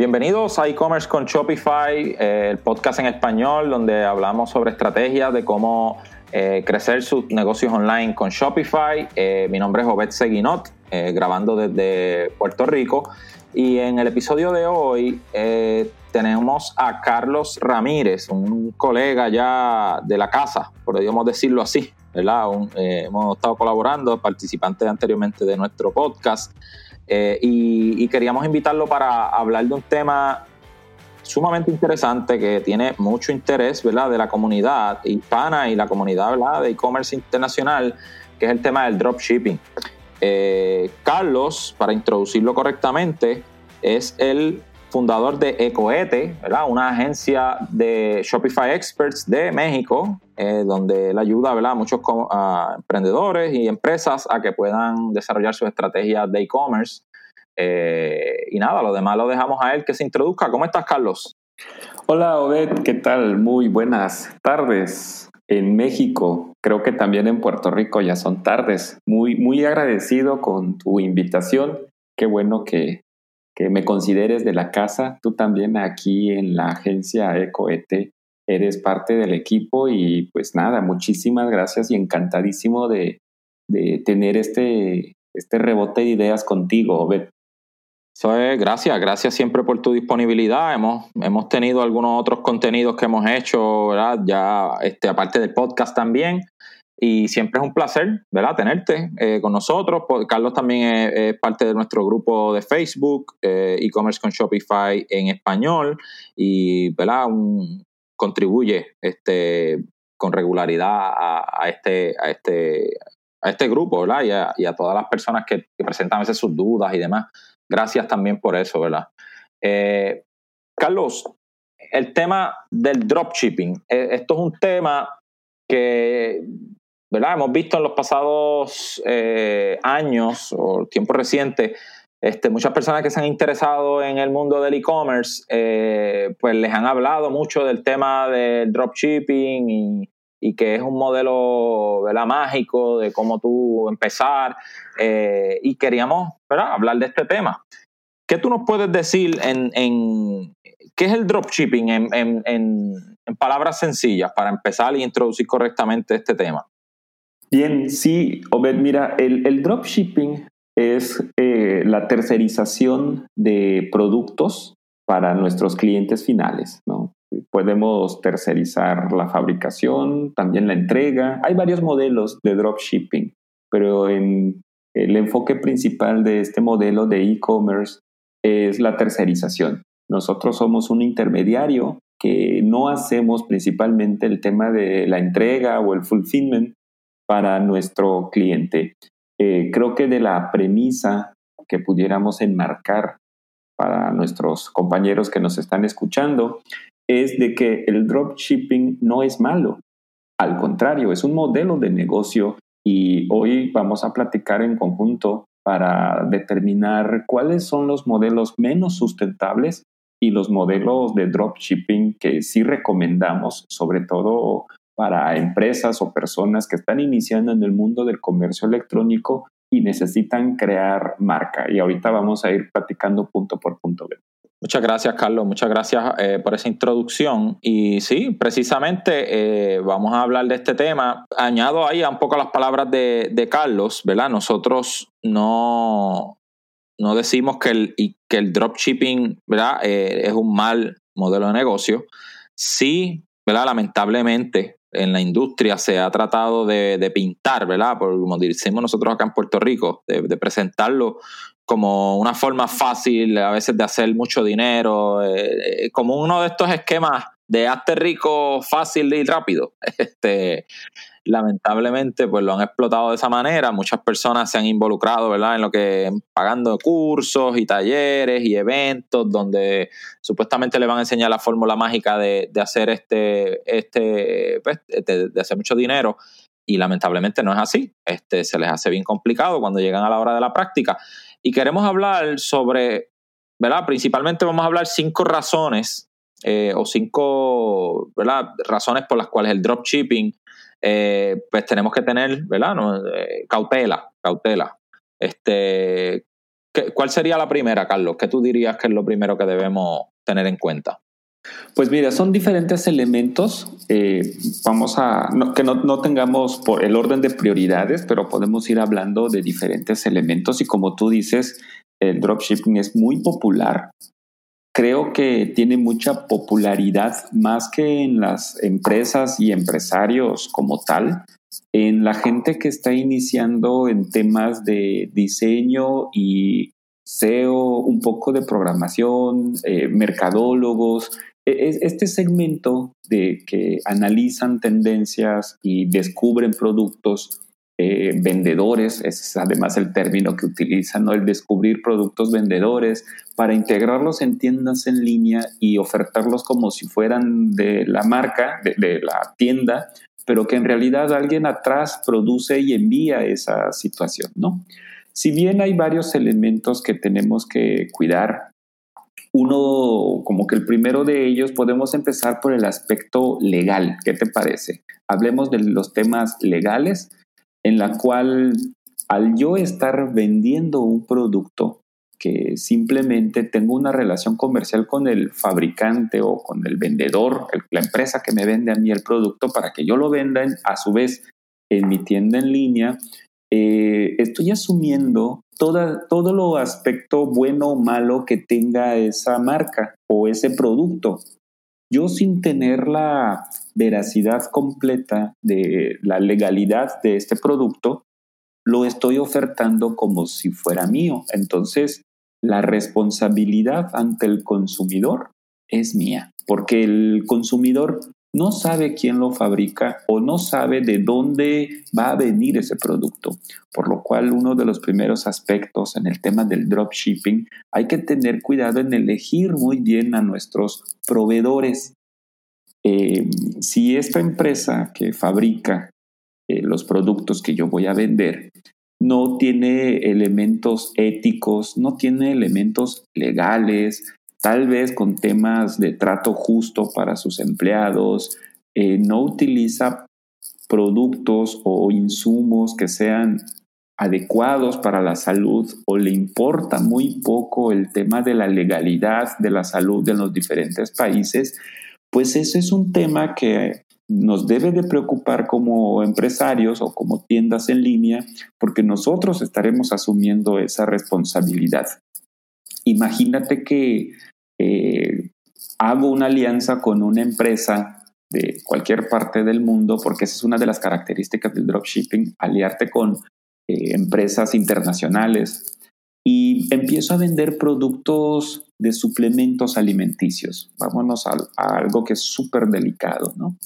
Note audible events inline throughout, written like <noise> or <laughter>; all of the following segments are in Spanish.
Bienvenidos a e-commerce con Shopify, eh, el podcast en español donde hablamos sobre estrategias de cómo eh, crecer sus negocios online con Shopify. Eh, mi nombre es Obed Seguinot, grabando desde Puerto Rico. Y en el episodio de hoy tenemos a Carlos Ramírez, un colega ya de la casa, podríamos decirlo así, ¿verdad? hemos estado colaborando, participante anteriormente de nuestro podcast. Eh, y, queríamos invitarlo para hablar de un tema sumamente interesante que tiene mucho interés ¿verdad? de la comunidad hispana y la comunidad de e-commerce internacional, que es el tema del dropshipping. Eh, Carlos, para introducirlo correctamente, es el fundador de Ecoete, ¿verdad? una agencia de Shopify Experts de México, eh, donde él ayuda ¿verdad? a muchos emprendedores y empresas a que puedan desarrollar sus estrategias de e-commerce. Eh, y nada, lo demás lo dejamos a él que se introduzca. ¿Cómo estás, Carlos? Hola, Obed, ¿qué tal? Muy buenas tardes. En México, creo que también en Puerto Rico ya son tardes. Muy, muy agradecido con tu invitación. Qué bueno que que me consideres de la casa. Tú también aquí en la agencia EcoET eres parte del equipo y pues nada, muchísimas gracias y encantadísimo de, tener este, este rebote de ideas contigo, Bet. gracias, gracias siempre por tu disponibilidad. Hemos, hemos tenido algunos otros contenidos que hemos hecho, ¿verdad? Ya este, aparte del podcast también. Y siempre es un placer, ¿verdad? Tenerte eh, con nosotros. Carlos también es, parte de nuestro grupo de Facebook, eh, e-commerce con Shopify en español, y, ¿verdad? contribuye este, con regularidad a, este, este, a este grupo, ¿verdad? Y a, todas las personas que, presentan a veces sus dudas y demás. Gracias también por eso, ¿verdad? Eh, Carlos, el tema del dropshipping. Esto es un tema que ¿verdad? Hemos visto en los pasados eh, años o tiempos recientes, este, muchas personas que se han interesado en el mundo del e-commerce, eh, pues les han hablado mucho del tema del dropshipping y, y que es un modelo ¿verdad? mágico de cómo tú empezar. Eh, y queríamos hablar de este tema. ¿Qué tú nos puedes decir en, en qué es el dropshipping en, en, en palabras sencillas para empezar y introducir correctamente este tema? Bien, sí, Obed, mira, el, dropshipping es eh, la tercerización de productos para nuestros clientes finales, ¿no? Podemos tercerizar la fabricación, también la entrega. Hay varios modelos de dropshipping, pero en el enfoque principal de este modelo de e-commerce es la tercerización. Nosotros somos un intermediario que no hacemos principalmente el tema de la entrega o el fulfillment, para nuestro cliente. Eh, creo que de la premisa que pudiéramos enmarcar para nuestros compañeros que nos están escuchando es de que el dropshipping no es malo. Al contrario, es un modelo de negocio y hoy vamos a platicar en conjunto para determinar cuáles son los modelos menos sustentables y los modelos de dropshipping que sí recomendamos, sobre todo para empresas o personas que están iniciando en el mundo del comercio electrónico y necesitan crear marca. Y ahorita vamos a ir platicando punto por punto. Muchas gracias, Carlos. Muchas gracias eh, por esa introducción. Y sí, precisamente eh, vamos a hablar de este tema. Añado ahí un poco las palabras de, Carlos, ¿verdad? Nosotros no, no decimos que el, que el dropshipping ¿verdad? Eh, es un mal modelo de negocio. Sí, ¿verdad? Lamentablemente, en la industria se ha tratado de, pintar, ¿verdad? Por, como decimos nosotros acá en Puerto Rico, de, presentarlo como una forma fácil a veces de hacer mucho dinero, eh, como uno de estos esquemas de hazte rico fácil y rápido. <laughs> Este, lamentablemente pues lo han explotado de esa manera. Muchas personas se han involucrado, ¿verdad? En lo que pagando cursos y talleres y eventos donde supuestamente le van a enseñar la fórmula mágica de, hacer este, este, pues, de, hacer mucho dinero. Y lamentablemente no es así. Este, se les hace bien complicado cuando llegan a la hora de la práctica. Y queremos hablar sobre, ¿verdad? Principalmente vamos a hablar cinco razones eh, o cinco ¿verdad? razones por las cuales el dropshipping eh, pues tenemos que tener, ¿verdad? Eh, cautela, cautela. Este, ¿Cuál sería la primera, Carlos? ¿Qué tú dirías que es lo primero que debemos tener en cuenta? Pues mira, son diferentes elementos. Eh, vamos a, que no, no, tengamos por el orden de prioridades, pero podemos ir hablando de diferentes elementos y como tú dices, el dropshipping es muy popular. Creo que tiene mucha popularidad más que en las empresas y empresarios como tal, en la gente que está iniciando en temas de diseño y SEO, un poco de programación, eh, mercadólogos, e, este segmento de que analizan tendencias y descubren productos eh, vendedores, es además el término que utilizan, ¿no? el descubrir productos vendedores para integrarlos en tiendas en línea y ofertarlos como si fueran de la marca, de la tienda, pero que en realidad alguien atrás produce y envía esa situación, ¿no? Si bien hay varios elementos que tenemos que cuidar, uno, como que el primero de ellos, podemos empezar por el aspecto legal. ¿Qué te parece? Hablemos de los temas legales, en la cual al yo estar vendiendo un producto, que simplemente tengo una relación comercial con el fabricante o con el vendedor, la empresa que me vende a mí el producto para que yo lo venda a su vez en mi tienda en línea, eh, estoy asumiendo todo lo aspecto bueno o malo que tenga esa marca o ese producto. Yo sin tener la veracidad completa de la legalidad de este producto, lo estoy ofertando como si fuera mío. Entonces, la responsabilidad ante el consumidor es mía, porque el consumidor no sabe quién lo fabrica o no sabe de dónde va a venir ese producto. Por lo cual uno de los primeros aspectos en el tema del dropshipping, hay que tener cuidado en elegir muy bien a nuestros proveedores. Eh, si esta empresa que fabrica eh, los productos que yo voy a vender no tiene elementos éticos, no tiene elementos legales, tal vez con temas de trato justo para sus empleados, eh, no utiliza productos o insumos que sean adecuados para la salud o le importa muy poco el tema de la legalidad de la salud de los diferentes países, pues ese es un tema que nos debe de preocupar como empresarios o como tiendas en línea porque nosotros estaremos asumiendo esa responsabilidad. Imagínate que eh, hago una alianza con una empresa de cualquier parte del mundo, porque esa es una de las características del dropshipping, aliarte con eh, empresas internacionales y empiezo a vender productos de suplementos alimenticios. Vámonos a, a algo que es súper delicado, ¿no?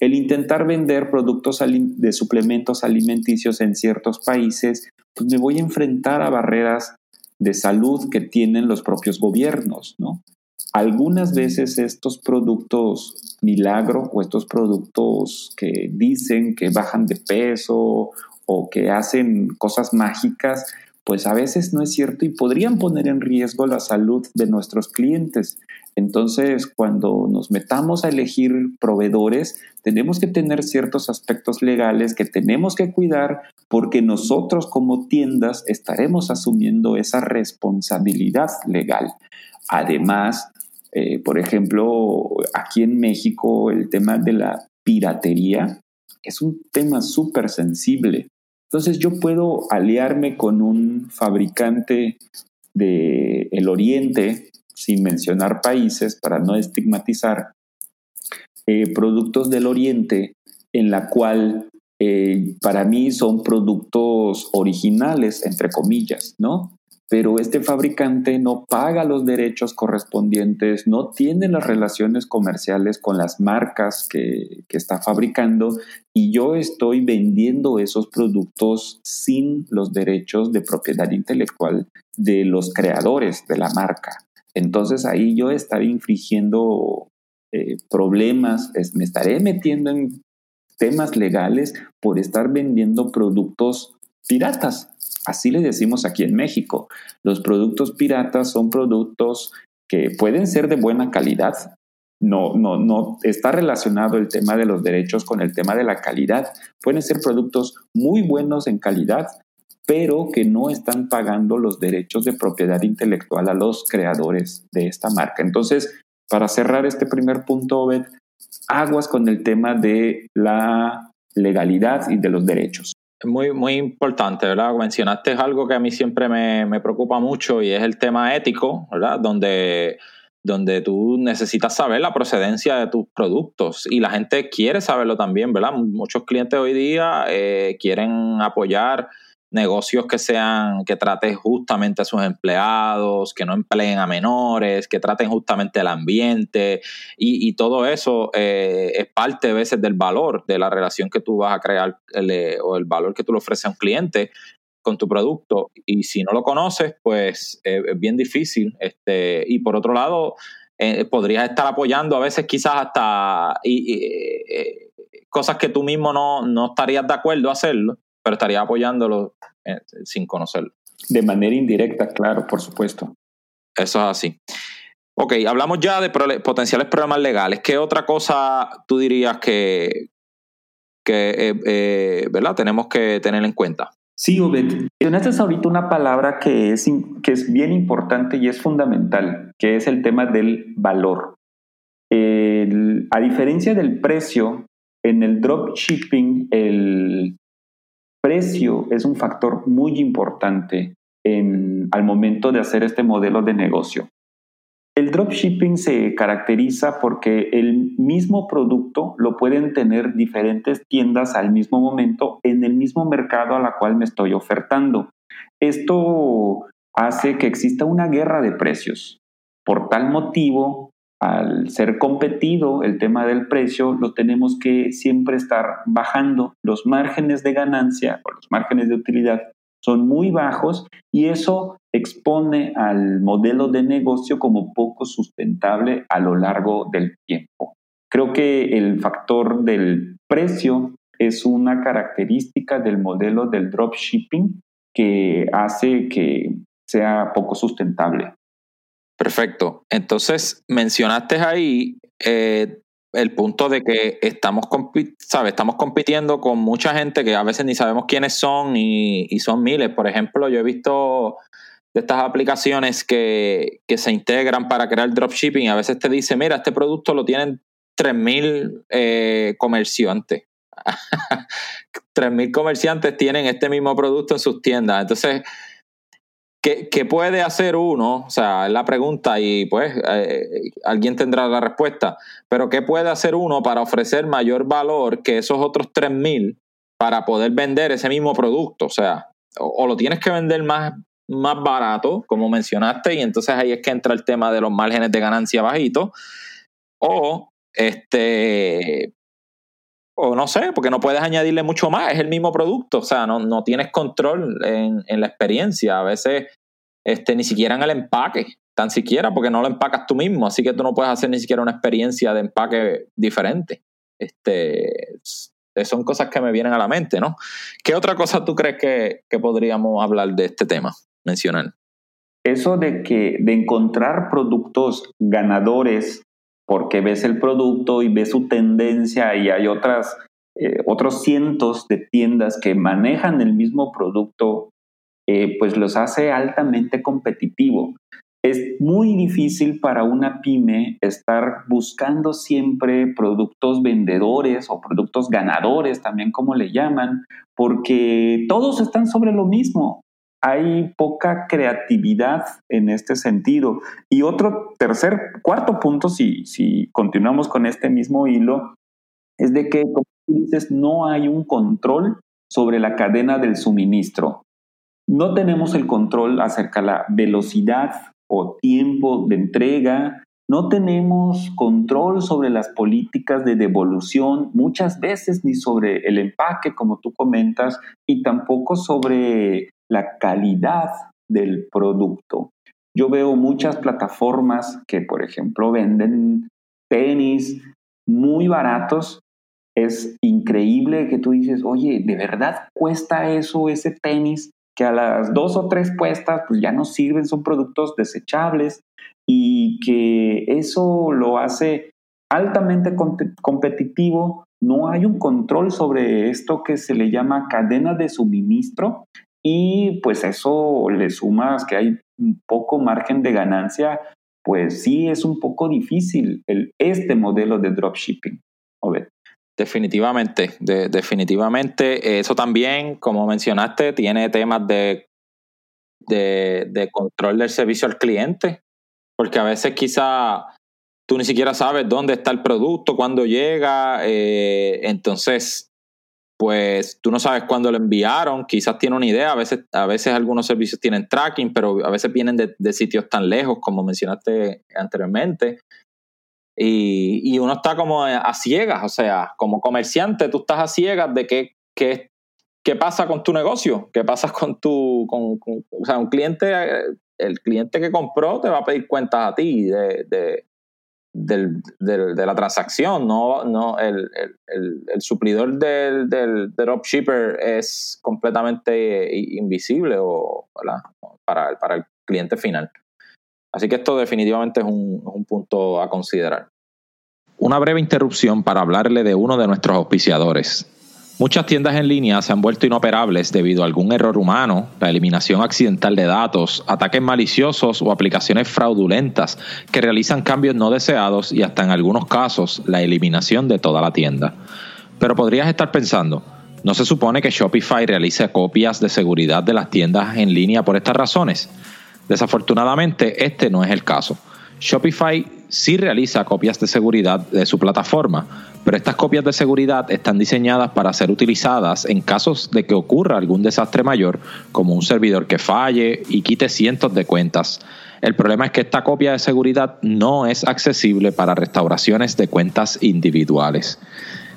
El intentar vender productos de suplementos alimenticios en ciertos países, pues me voy a enfrentar a barreras de salud que tienen los propios gobiernos, ¿no? Algunas veces estos productos milagro o estos productos que dicen que bajan de peso o que hacen cosas mágicas, pues a veces no es cierto y podrían poner en riesgo la salud de nuestros clientes. Entonces, cuando nos metamos a elegir proveedores, tenemos que tener ciertos aspectos legales que tenemos que cuidar porque nosotros como tiendas estaremos asumiendo esa responsabilidad legal. Además, eh, por ejemplo, aquí en México el tema de la piratería es un tema súper sensible. Entonces yo puedo aliarme con un fabricante del el Oriente, sin mencionar países, para no estigmatizar, eh, productos del Oriente en la cual eh, para mí son productos originales, entre comillas, ¿no? Pero este fabricante no paga los derechos correspondientes, no tiene las relaciones comerciales con las marcas que, está fabricando y yo estoy vendiendo esos productos sin los derechos de propiedad intelectual de los creadores de la marca. Entonces ahí yo estaré infringiendo eh, problemas, me estaré metiendo en temas legales por estar vendiendo productos piratas. Así le decimos aquí en México. Los productos piratas son productos que pueden ser de buena calidad. No, no, no está relacionado el tema de los derechos con el tema de la calidad. Pueden ser productos muy buenos en calidad, pero que no están pagando los derechos de propiedad intelectual a los creadores de esta marca. Entonces, para cerrar este primer punto, Obed, aguas con el tema de la legalidad y de los derechos. Muy, muy importante, ¿verdad? Mencionaste algo que a mí siempre me, me preocupa mucho y es el tema ético, ¿verdad? Donde donde tú necesitas saber la procedencia de tus productos y la gente quiere saberlo también, ¿verdad? Muchos clientes hoy día eh, quieren apoyar negocios que sean, que traten justamente a sus empleados, que no empleen a menores, que traten justamente el ambiente y, todo eso eh, es parte a veces del valor de la relación que tú vas a crear eh, o el valor que tú le ofreces a un cliente con tu producto y si no lo conoces, pues eh, es bien difícil. Este, y por otro lado, eh, podrías estar apoyando a veces quizás hasta eh, cosas que tú mismo no, no estarías de acuerdo a hacerlo, pero estarías apoyándolo sin conocerlo. De manera indirecta, claro, por supuesto. Eso es así. Ok, hablamos ya de potenciales problemas legales. ¿Qué otra cosa tú dirías que, que ¿verdad? tenemos que tener en cuenta? Sí, Obed, mencionaste ahorita una palabra que es, que es bien importante y es fundamental, que es el tema del valor. a diferencia del precio, en el dropshipping el precio es un factor muy importante al momento de hacer este modelo de negocio. El dropshipping se caracteriza porque el mismo producto lo pueden tener diferentes tiendas al mismo momento en el mismo mercado a la cual me estoy ofertando. Esto hace que exista una guerra de precios. Por tal motivo, al ser competido el tema del precio, lo tenemos que siempre estar bajando. Los márgenes de ganancia o los márgenes de utilidad son muy bajos y eso expone al modelo de negocio como poco sustentable a lo largo del tiempo. Creo que el factor del precio es una característica del modelo del dropshipping que hace que sea poco sustentable. Perfecto. Entonces, mencionaste ahí eh, el punto de que estamos, estamos compitiendo con mucha gente que a veces ni sabemos quiénes son y, son miles. Por ejemplo, yo he visto de estas aplicaciones que, se integran para crear dropshipping. A veces te dice, mira, este producto lo tienen 3.000 eh, comerciantes. <laughs> 3.000 comerciantes tienen este mismo producto en sus tiendas. Entonces, ¿Qué, puede hacer uno? O sea, es la pregunta y pues eh, alguien tendrá la respuesta. Pero ¿qué puede hacer uno para ofrecer mayor valor que esos otros 3.000 para poder vender ese mismo producto? O sea, o, lo tienes que vender más, más barato, como mencionaste, y entonces ahí es que entra el tema de los márgenes de ganancia bajitos. O este, o no sé, porque no puedes añadirle mucho más, es el mismo producto, o sea, no, no tienes control en, en, la experiencia, a veces este, ni siquiera en el empaque, tan siquiera porque no lo empacas tú mismo, así que tú no puedes hacer ni siquiera una experiencia de empaque diferente. Este, son cosas que me vienen a la mente, ¿no? ¿Qué otra cosa tú crees que, que podríamos hablar de este tema, mencionar? Eso de que de encontrar productos ganadores porque ves el producto y ves su tendencia y hay otras, eh, otros cientos de tiendas que manejan el mismo producto, eh, pues los hace altamente competitivo. Es muy difícil para una pyme estar buscando siempre productos vendedores o productos ganadores, también como le llaman, porque todos están sobre lo mismo hay poca creatividad en este sentido. Y otro tercer, cuarto punto, si, continuamos con este mismo hilo, es de que, como tú dices, no hay un control sobre la cadena del suministro. No tenemos el control acerca de la velocidad o tiempo de entrega, no tenemos control sobre las políticas de devolución, muchas veces ni sobre el empaque, como tú comentas, y tampoco sobre la calidad del producto. Yo veo muchas plataformas que, por ejemplo, venden tenis muy baratos. Es increíble que tú dices, oye, ¿de verdad cuesta eso ese tenis? Que a las dos o tres puestas pues ya no sirven, son productos desechables y que eso lo hace altamente competitivo. No hay un control sobre esto que se le llama cadena de suministro y pues eso le sumas que hay poco margen de ganancia, pues sí es un poco difícil este modelo de dropshipping. Definitivamente, definitivamente. Eso también, como mencionaste, tiene temas de, de, control del servicio al cliente, porque a veces quizá tú ni siquiera sabes dónde está el producto, cuándo llega, eh, entonces pues tú no sabes cuándo lo enviaron, quizás tiene una idea, a veces, a veces algunos servicios tienen tracking, pero a veces vienen de, sitios tan lejos como mencionaste anteriormente. Y, uno está como a ciegas, o sea, como comerciante tú estás a ciegas de qué, qué, qué pasa con tu negocio, qué pasa con tu, con, o sea, un cliente, el cliente que compró te va a pedir cuentas a ti de, del, de la transacción, no, no el, el, suplidor del, del, dropshipper es completamente invisible o, para, para, el cliente final. Así que esto definitivamente es un, punto a considerar. Una breve interrupción para hablarle de uno de nuestros auspiciadores. Muchas tiendas en línea se han vuelto inoperables debido a algún error humano, la eliminación accidental de datos, ataques maliciosos o aplicaciones fraudulentas que realizan cambios no deseados y hasta en algunos casos la eliminación de toda la tienda. Pero podrías estar pensando, ¿no se supone que Shopify realice copias de seguridad de las tiendas en línea por estas razones? Desafortunadamente, este no es el caso. Shopify sí realiza copias de seguridad de su plataforma, pero estas copias de seguridad están diseñadas para ser utilizadas en casos de que ocurra algún desastre mayor, como un servidor que falle y quite cientos de cuentas. El problema es que esta copia de seguridad no es accesible para restauraciones de cuentas individuales.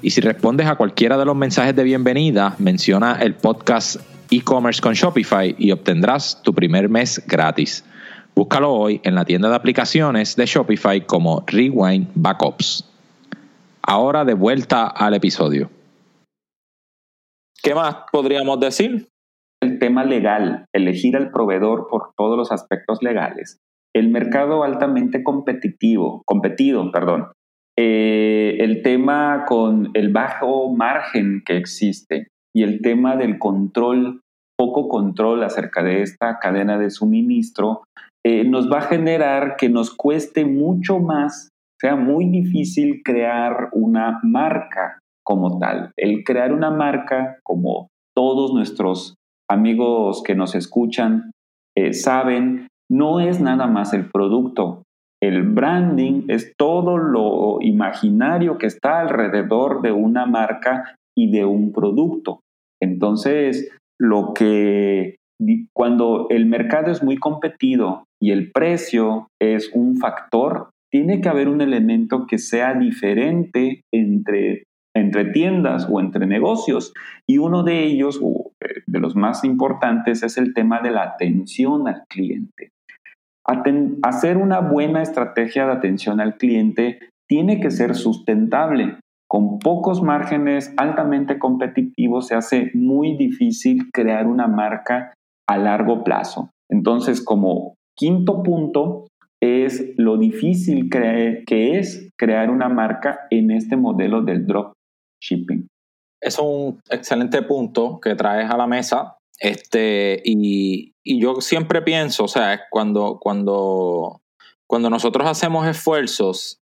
y si respondes a cualquiera de los mensajes de bienvenida, menciona el podcast e-commerce con Shopify y obtendrás tu primer mes gratis. Búscalo hoy en la tienda de aplicaciones de Shopify como Rewind Backups. Ahora de vuelta al episodio. ¿Qué más podríamos decir? El tema legal, elegir al proveedor por todos los aspectos legales. El mercado altamente competitivo, competido, perdón, eh, el tema con el bajo margen que existe y el tema del control, poco control acerca de esta cadena de suministro, eh, nos va a generar que nos cueste mucho más, sea muy difícil crear una marca como tal. El crear una marca, como todos nuestros amigos que nos escuchan eh, saben, no es nada más el producto, el branding es todo lo imaginario que está alrededor de una marca y de un producto. Entonces, lo que cuando el mercado es muy competido y el precio es un factor, tiene que haber un elemento que sea diferente entre, entre tiendas o entre negocios. Y uno de ellos, eh, de los más importantes, es el tema de la atención al cliente hacer una buena estrategia de atención al cliente tiene que ser sustentable. Con pocos márgenes altamente competitivos se hace muy difícil crear una marca a largo plazo. Entonces, como quinto punto, es lo difícil que es crear una marca en este modelo del drop shipping. Es un excelente punto que traes a la mesa este, y, yo siempre pienso, o sea, cuando, cuando, cuando nosotros hacemos esfuerzos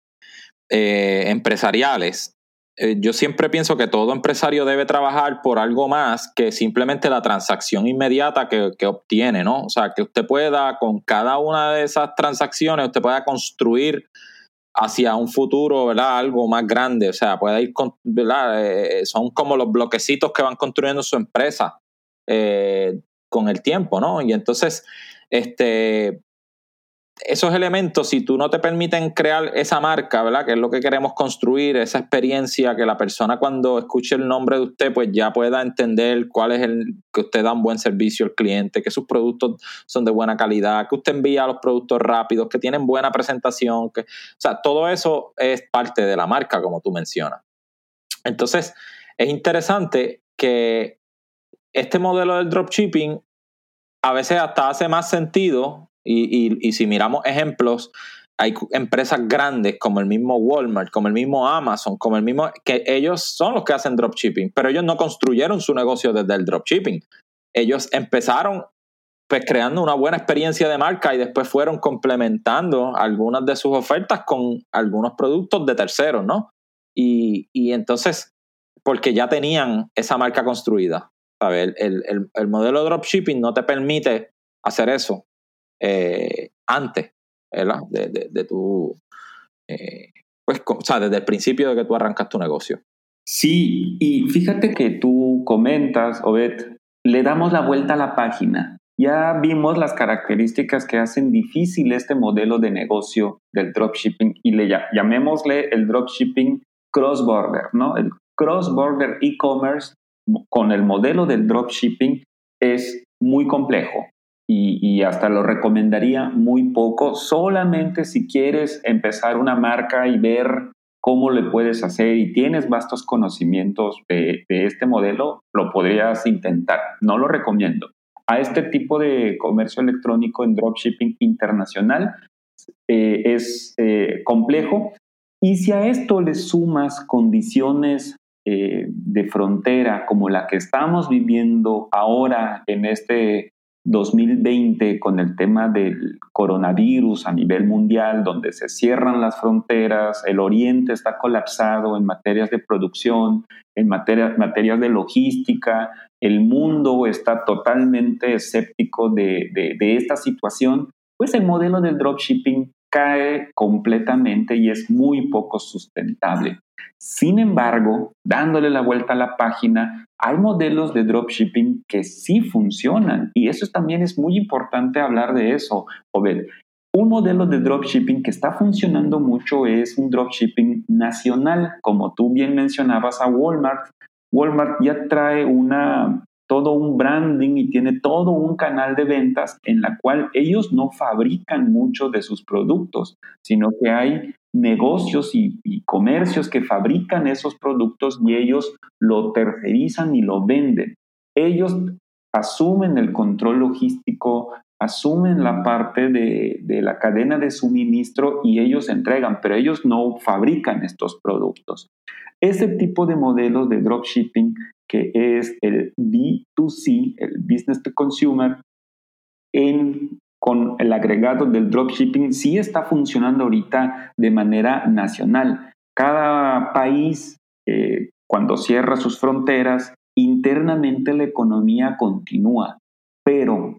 eh, empresariales, eh, yo siempre pienso que todo empresario debe trabajar por algo más que simplemente la transacción inmediata que, que, obtiene, ¿no? O sea, que usted pueda, con cada una de esas transacciones, usted pueda construir hacia un futuro, ¿verdad? Algo más grande, o sea, pueda ir, con, ¿verdad? Eh, son como los bloquecitos que van construyendo su empresa. Con el tiempo, ¿no? Y entonces, este, esos elementos, si tú no te permiten crear esa marca, ¿verdad? Que es lo que queremos construir, esa experiencia, que la persona cuando escuche el nombre de usted, pues ya pueda entender cuál es el, que usted da un buen servicio al cliente, que sus productos son de buena calidad, que usted envía los productos rápidos, que tienen buena presentación, que, o sea, todo eso es parte de la marca, como tú mencionas. Entonces, es interesante que este modelo del dropshipping a veces hasta hace más sentido y, si miramos ejemplos, hay empresas grandes como el mismo Walmart, como el mismo Amazon, como el mismo, que ellos son los que hacen dropshipping, pero ellos no construyeron su negocio desde el dropshipping. Ellos empezaron pues creando una buena experiencia de marca y después fueron complementando algunas de sus ofertas con algunos productos de terceros, ¿no? Y, y entonces, porque ya tenían esa marca construida. ¿Sabes? El, el, el modelo de dropshipping no te permite hacer eso eh, antes, ¿verdad? De, de, tu, eh, pues, o sea, desde el principio de que tú arrancas tu negocio. Sí, y fíjate que tú comentas, Obed, le damos la vuelta a la página. Ya vimos las características que hacen difícil este modelo de negocio del dropshipping y le llamémosle el dropshipping cross-border, ¿no? El cross-border e-commerce con el modelo del dropshipping es muy complejo y, hasta lo recomendaría muy poco, solamente si quieres empezar una marca y ver cómo le puedes hacer y tienes vastos conocimientos de, este modelo, lo podrías intentar. No lo recomiendo. A este tipo de comercio electrónico en dropshipping internacional eh, es eh, complejo y si a esto le sumas condiciones eh, de frontera como la que estamos viviendo ahora en este 2020 con el tema del coronavirus a nivel mundial, donde se cierran las fronteras, el oriente está colapsado en materias de producción, en materia, materias de logística, el mundo está totalmente escéptico de, de esta situación, pues el modelo del dropshipping cae completamente y es muy poco sustentable. Sin embargo, dándole la vuelta a la página, hay modelos de dropshipping que sí funcionan y eso también es muy importante hablar de eso, Obed. Un modelo de dropshipping que está funcionando mucho es un dropshipping nacional, como tú bien mencionabas a Walmart. Walmart ya trae una todo un branding y tiene todo un canal de ventas en la cual ellos no fabrican mucho de sus productos, sino que hay negocios y, comercios que fabrican esos productos y ellos lo tercerizan y lo venden. Ellos asumen el control logístico, asumen la parte de, de, la cadena de suministro y ellos entregan, pero ellos no fabrican estos productos. Ese tipo de modelos de dropshipping que es el B2C, el Business to Consumer, en, con el agregado del dropshipping, sí está funcionando ahorita de manera nacional. Cada país, eh, cuando cierra sus fronteras, internamente la economía continúa, pero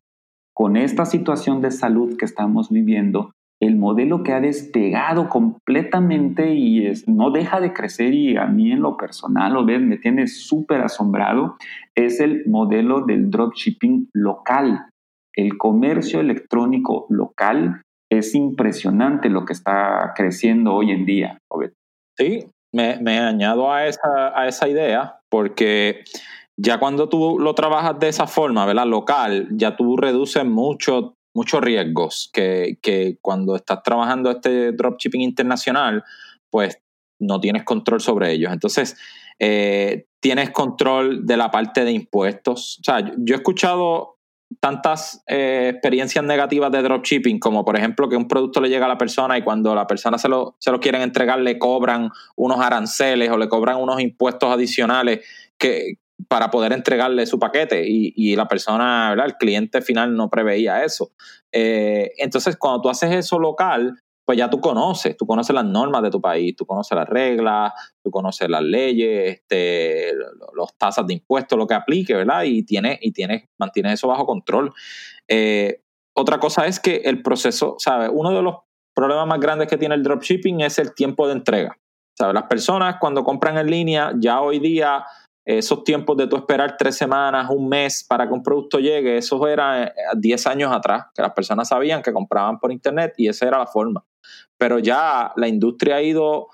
con esta situación de salud que estamos viviendo, el modelo que ha despegado completamente y es, no deja de crecer y a mí en lo personal, lo ves, me tiene súper asombrado, es el modelo del dropshipping local. El comercio electrónico local es impresionante lo que está creciendo hoy en día. Sí, me, me añado a esa, a esa idea porque ya cuando tú lo trabajas de esa forma, ¿verdad? Local, ya tú reduces mucho muchos riesgos que, que cuando estás trabajando este dropshipping internacional, pues no tienes control sobre ellos. Entonces, eh, tienes control de la parte de impuestos. O sea, yo he escuchado tantas eh, experiencias negativas de dropshipping, como por ejemplo que un producto le llega a la persona y cuando la persona se lo, se lo quieren entregar le cobran unos aranceles o le cobran unos impuestos adicionales que, para poder entregarle su paquete y, la persona, ¿verdad? el cliente final no preveía eso. Eh, entonces, cuando tú haces eso local, pues ya tú conoces, tú conoces las normas de tu país, tú conoces las reglas, tú conoces las leyes, este, tasas de impuestos, lo que aplique, ¿verdad? Y tienes, y tienes, mantienes eso bajo control. Eh, otra cosa es que el proceso, ¿sabes? Uno de los problemas más grandes que tiene el dropshipping es el tiempo de entrega. ¿Sabes? Las personas cuando compran en línea ya hoy día esos tiempos de tú esperar tres semanas, un mes para que un producto llegue, eso era 10 años atrás, que las personas sabían que compraban por internet y esa era la forma. Pero ya la industria ha ido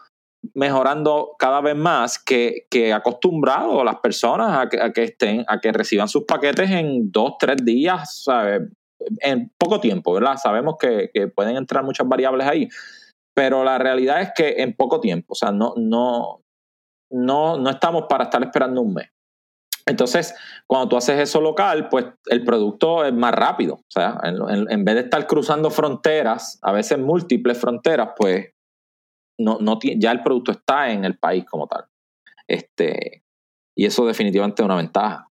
mejorando cada vez más que, que acostumbrado a las personas a que, estén, a que reciban sus paquetes en dos, tres días, en poco tiempo, ¿verdad? Sabemos que, pueden entrar muchas variables ahí, pero la realidad es que en poco tiempo, o sea, no, no, no, no estamos para estar esperando un mes. Entonces, cuando tú haces eso local, pues el producto es más rápido. O sea, en, en vez de estar cruzando fronteras, a veces múltiples fronteras, pues no, no, ya el producto está en el país como tal. Este, y eso definitivamente es una ventaja.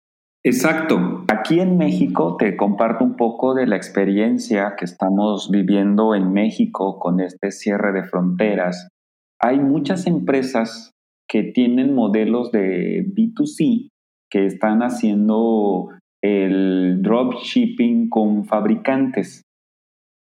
Exacto. Aquí en México te comparto un poco de la experiencia que estamos viviendo en México con este cierre de fronteras. Hay muchas empresas que tienen modelos de B2C que están haciendo el dropshipping con fabricantes.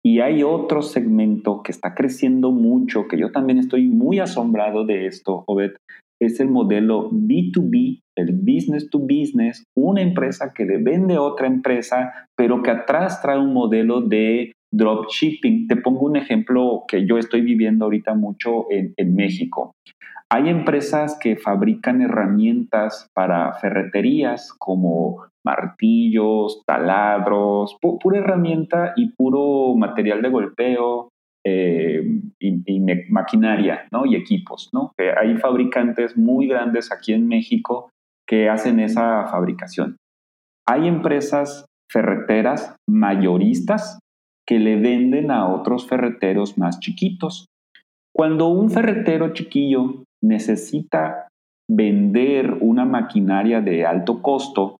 Y hay otro segmento que está creciendo mucho, que yo también estoy muy asombrado de esto, Obed, es el modelo B2B, el business to business, una empresa que le vende a otra empresa, pero que atrás trae un modelo de dropshipping. Te pongo un ejemplo que yo estoy viviendo ahorita mucho en, en México. Hay empresas que fabrican herramientas para ferreterías como martillos, taladros, pura herramienta y puro material de golpeo eh, y, maquinaria ¿no? y equipos. ¿no? hay fabricantes muy grandes aquí en México que hacen esa fabricación. Hay empresas ferreteras mayoristas que le venden a otros ferreteros más chiquitos. Cuando un ferretero chiquillo necesita vender una maquinaria de alto costo,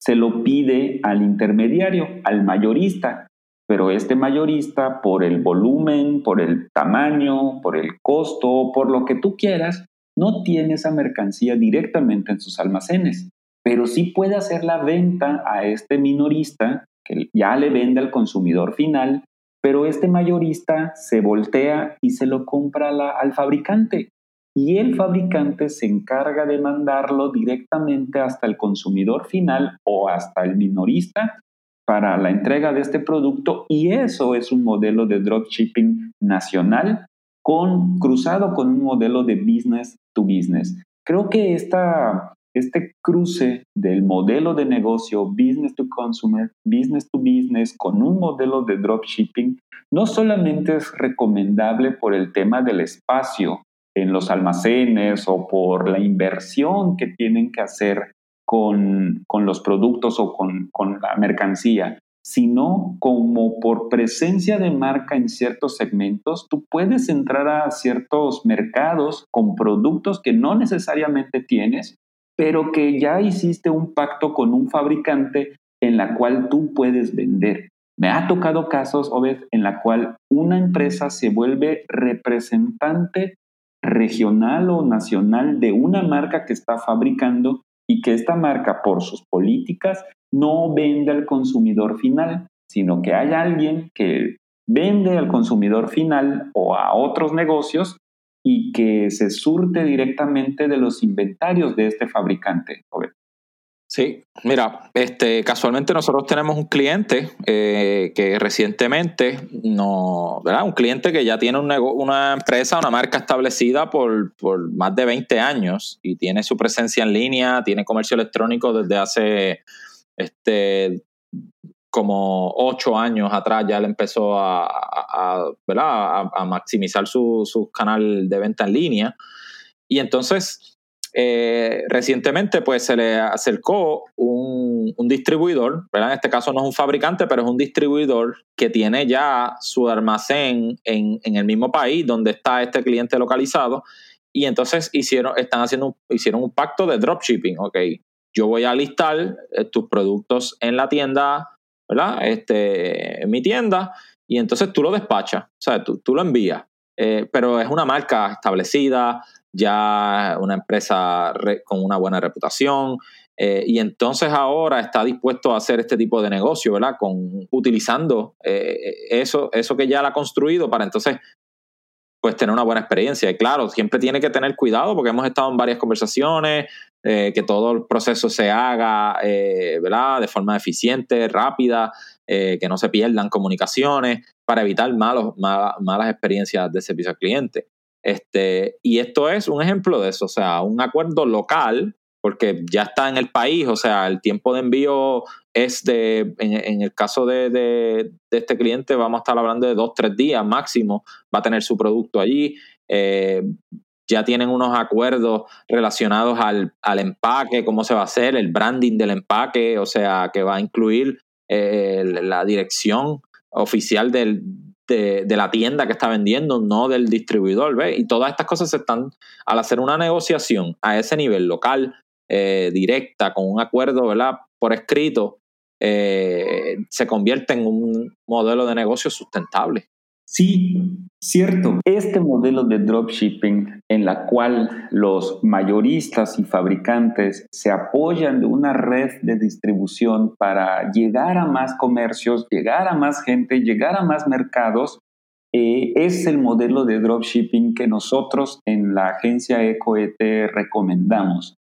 se lo pide al intermediario, al mayorista, pero este mayorista, por el volumen, por el tamaño, por el costo, por lo que tú quieras, no tiene esa mercancía directamente en sus almacenes, pero sí puede hacer la venta a este minorista que ya le vende al consumidor final, pero este mayorista se voltea y se lo compra al fabricante y el fabricante se encarga de mandarlo directamente hasta el consumidor final o hasta el minorista para la entrega de este producto y eso es un modelo de dropshipping nacional con, cruzado con un modelo de business to business. Creo que esta, este cruce del modelo de negocio business to consumer, business to business con un modelo de dropshipping no solamente es recomendable por el tema del espacio en los almacenes o por la inversión que tienen que hacer con, los productos o con, con, la mercancía, sino como por presencia de marca en ciertos segmentos, tú puedes entrar a ciertos mercados con productos que no necesariamente tienes, pero que ya hiciste un pacto con un fabricante en la cual tú puedes vender. Me ha tocado casos, Obed, en la cual una empresa se vuelve representante regional o nacional de una marca que está fabricando y que esta marca por sus políticas no vende al consumidor final, sino que hay alguien que vende al consumidor final o a otros negocios y que se surte directamente de los inventarios de este fabricante. Sí, mira, este, casualmente nosotros tenemos un cliente eh, que recientemente, no, ¿verdad? Un cliente que ya tiene un una empresa, una marca establecida por, más de 20 años y tiene su presencia en línea, tiene comercio electrónico desde hace este, como 8 años atrás ya le empezó a, a, maximizar su, su canal de venta en línea. Y entonces eh, recientemente pues se le acercó un, distribuidor, ¿verdad? En este caso no es un fabricante, pero es un distribuidor que tiene ya su almacén en, el mismo país donde está este cliente localizado y entonces hicieron, están haciendo, hicieron un pacto de dropshipping, ok, yo voy a listar eh, tus productos en la tienda, ¿verdad? Este, en mi tienda y entonces tú lo despachas, o sea, tú, lo envías. Eh, pero es una marca establecida, ya una empresa con una buena reputación, eh, y entonces ahora está dispuesto a hacer este tipo de negocio, ¿verdad? Con, utilizando eh, eso, eso que ya la ha construido para entonces pues tener una buena experiencia. Y claro, siempre tiene que tener cuidado porque hemos estado en varias conversaciones, eh, que todo el proceso se haga ¿verdad? de forma eficiente, rápida, que no se pierdan comunicaciones para evitar malos, malas experiencias de servicio al cliente. Este, y esto es un ejemplo de eso, o sea, un acuerdo local, porque ya está en el país, o sea, el tiempo de envío es de, en, el caso de, de, este cliente, vamos a estar hablando de dos, tres días máximo, va a tener su producto allí. Eh, ya tienen unos acuerdos relacionados al, al, empaque, cómo se va a hacer, el branding del empaque, o sea, que va a incluir eh, la dirección oficial del, de, la tienda que está vendiendo, no del distribuidor, ¿ves? Y todas estas cosas se están, al hacer una negociación a ese nivel local, eh, directa, con un acuerdo, ¿verdad? Por escrito, eh, se convierte en un modelo de negocio sustentable. Sí, cierto. Este modelo de dropshipping en la cual los mayoristas y fabricantes se apoyan de una red de distribución para llegar a más comercios, llegar a más gente, llegar a más mercados, eh, es el modelo de dropshipping que nosotros en la agencia EcoET recomendamos.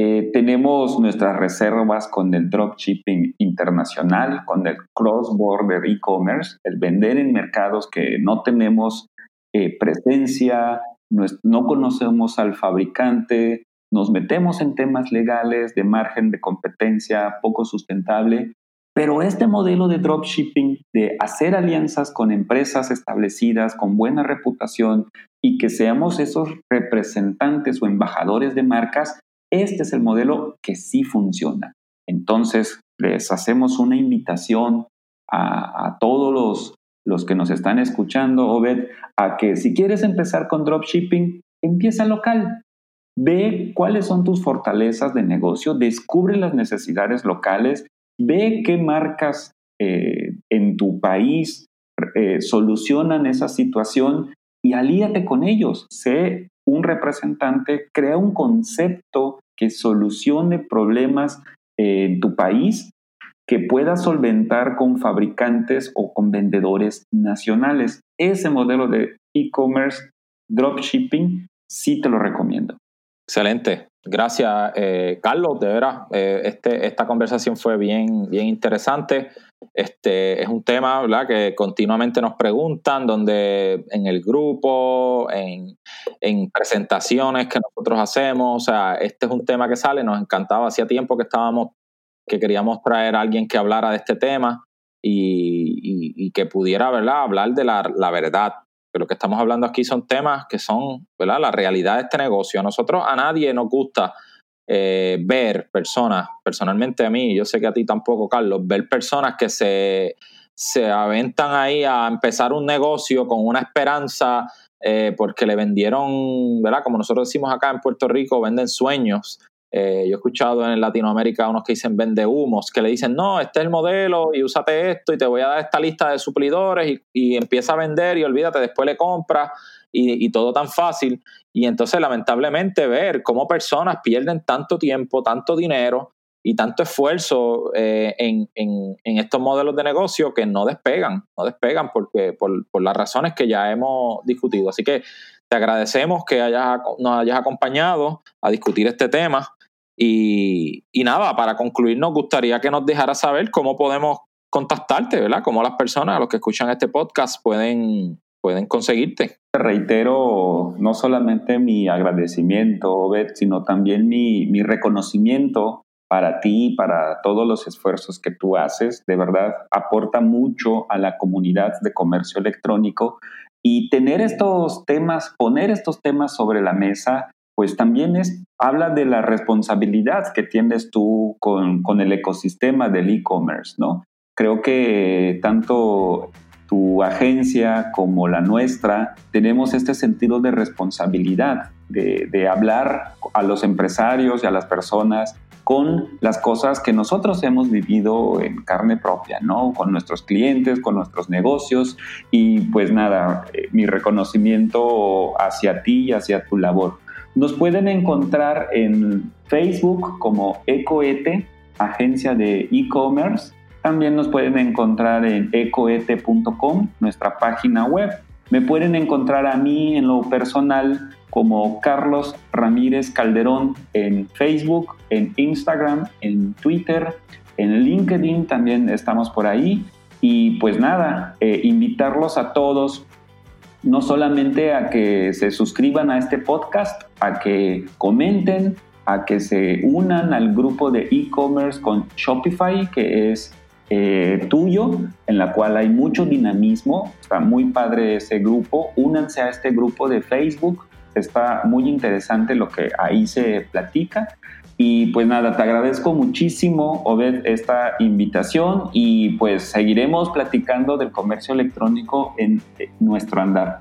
Eh, tenemos nuestras reservas con el dropshipping internacional, con el cross-border e-commerce, el vender en mercados que no tenemos eh, presencia, no, conocemos al fabricante, nos metemos en temas legales de margen de competencia poco sustentable, pero este modelo de dropshipping, de hacer alianzas con empresas establecidas, con buena reputación y que seamos esos representantes o embajadores de marcas, este es el modelo que sí funciona. Entonces, les hacemos una invitación a, todos los, los, que nos están escuchando, Obed, a que si quieres empezar con dropshipping, empieza local. Ve cuáles son tus fortalezas de negocio, descubre las necesidades locales, ve qué marcas eh, en tu país eh, solucionan esa situación y alíate con ellos. Sé un representante, crea un concepto que solucione problemas en tu país que pueda solventar con fabricantes o con vendedores nacionales. Ese modelo de e-commerce, dropshipping, sí te lo recomiendo. Excelente. Gracias, eh, Carlos. De veras, eh, este, esta conversación fue bien, bien interesante. Este es un tema ¿verdad? que continuamente nos preguntan, donde en el grupo, en, en, presentaciones que nosotros hacemos, o sea, este es un tema que sale, nos encantaba, hacía tiempo que estábamos, que queríamos traer a alguien que hablara de este tema y, y, que pudiera ¿verdad? hablar de la, la verdad. Pero lo que estamos hablando aquí son temas que son ¿verdad? la realidad de este negocio. A nosotros, a nadie nos gusta eh, ver personas, personalmente a mí, yo sé que a ti tampoco, Carlos, ver personas que se, se aventan ahí a empezar un negocio con una esperanza eh, porque le vendieron, ¿verdad? Como nosotros decimos acá en Puerto Rico, venden sueños. Eh, yo he escuchado en Latinoamérica unos que dicen vende humos, que le dicen, no, este es el modelo y úsate esto y te voy a dar esta lista de suplidores y, empieza a vender y olvídate, después le compras y, todo tan fácil. Y entonces, lamentablemente, ver cómo personas pierden tanto tiempo, tanto dinero y tanto esfuerzo eh, en, estos modelos de negocio que no despegan, no despegan porque, por, las razones que ya hemos discutido. Así que te agradecemos que hayas, nos hayas acompañado a discutir este tema. Y, y nada, para concluir, nos gustaría que nos dejaras saber cómo podemos contactarte, ¿verdad? Cómo las personas, los que escuchan este podcast, pueden pueden conseguirte. Reitero no solamente mi agradecimiento, Obed, sino también mi, mi reconocimiento para ti, para todos los esfuerzos que tú haces. De verdad, aporta mucho a la comunidad de comercio electrónico y tener estos temas, poner estos temas sobre la mesa, pues también es, habla de la responsabilidad que tienes tú con, con el ecosistema del e-commerce, ¿no? Creo que tanto tu agencia como la nuestra, tenemos este sentido de responsabilidad, de, hablar a los empresarios y a las personas con las cosas que nosotros hemos vivido en carne propia, ¿no? Con nuestros clientes, con nuestros negocios y pues nada, eh, mi reconocimiento hacia ti y hacia tu labor. Nos pueden encontrar en Facebook como Ecoete, agencia de e-commerce, también nos pueden encontrar en ecoete.com, nuestra página web. Me pueden encontrar a mí en lo personal como Carlos Ramírez Calderón en Facebook, en Instagram, en Twitter, en LinkedIn también estamos por ahí. Y pues nada, eh, invitarlos a todos, no solamente a que se suscriban a este podcast, a que comenten, a que se unan al grupo de e-commerce con Shopify, que es eh, tuyo, en la cual hay mucho dinamismo. Está muy padre ese grupo. Únanse a este grupo de Facebook. Está muy interesante lo que ahí se platica. Y pues nada, te agradezco muchísimo, Obed, esta invitación y pues seguiremos platicando del comercio electrónico en nuestro andar.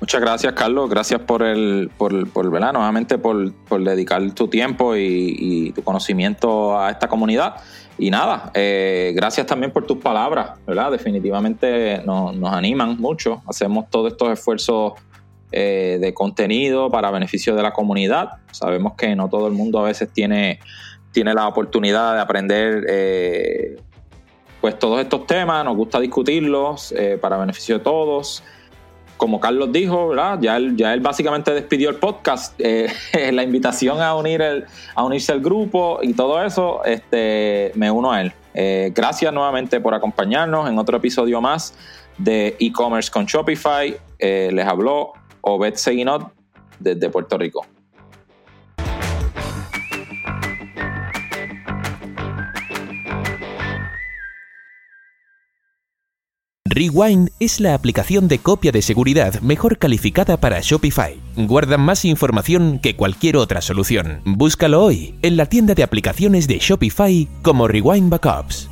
Muchas gracias, Carlos. Gracias por el, por, por nuevamente por, por, dedicar tu tiempo y, tu conocimiento a esta comunidad. Y nada, eh, gracias también por tus palabras, ¿verdad? Definitivamente nos, nos animan mucho. Hacemos todos estos esfuerzos eh, de contenido para beneficio de la comunidad. Sabemos que no todo el mundo a veces tiene, tiene la oportunidad de aprender eh, pues todos estos temas, nos gusta discutirlos para beneficio de todos como Carlos dijo, ¿verdad? Ya él, ya él básicamente despidió el podcast, eh, <laughs> la invitación a, unir el, a unirse al grupo y todo eso, este, me uno a él. Eh, gracias nuevamente por acompañarnos en otro episodio más de e-commerce con Shopify. Eh, les habló Obed Seguinot desde Puerto Rico. Rewind es la aplicación de copia de seguridad mejor calificada para Shopify. Guarda más información que cualquier otra solución. Búscalo hoy en la tienda de aplicaciones de Shopify como Rewind Backups.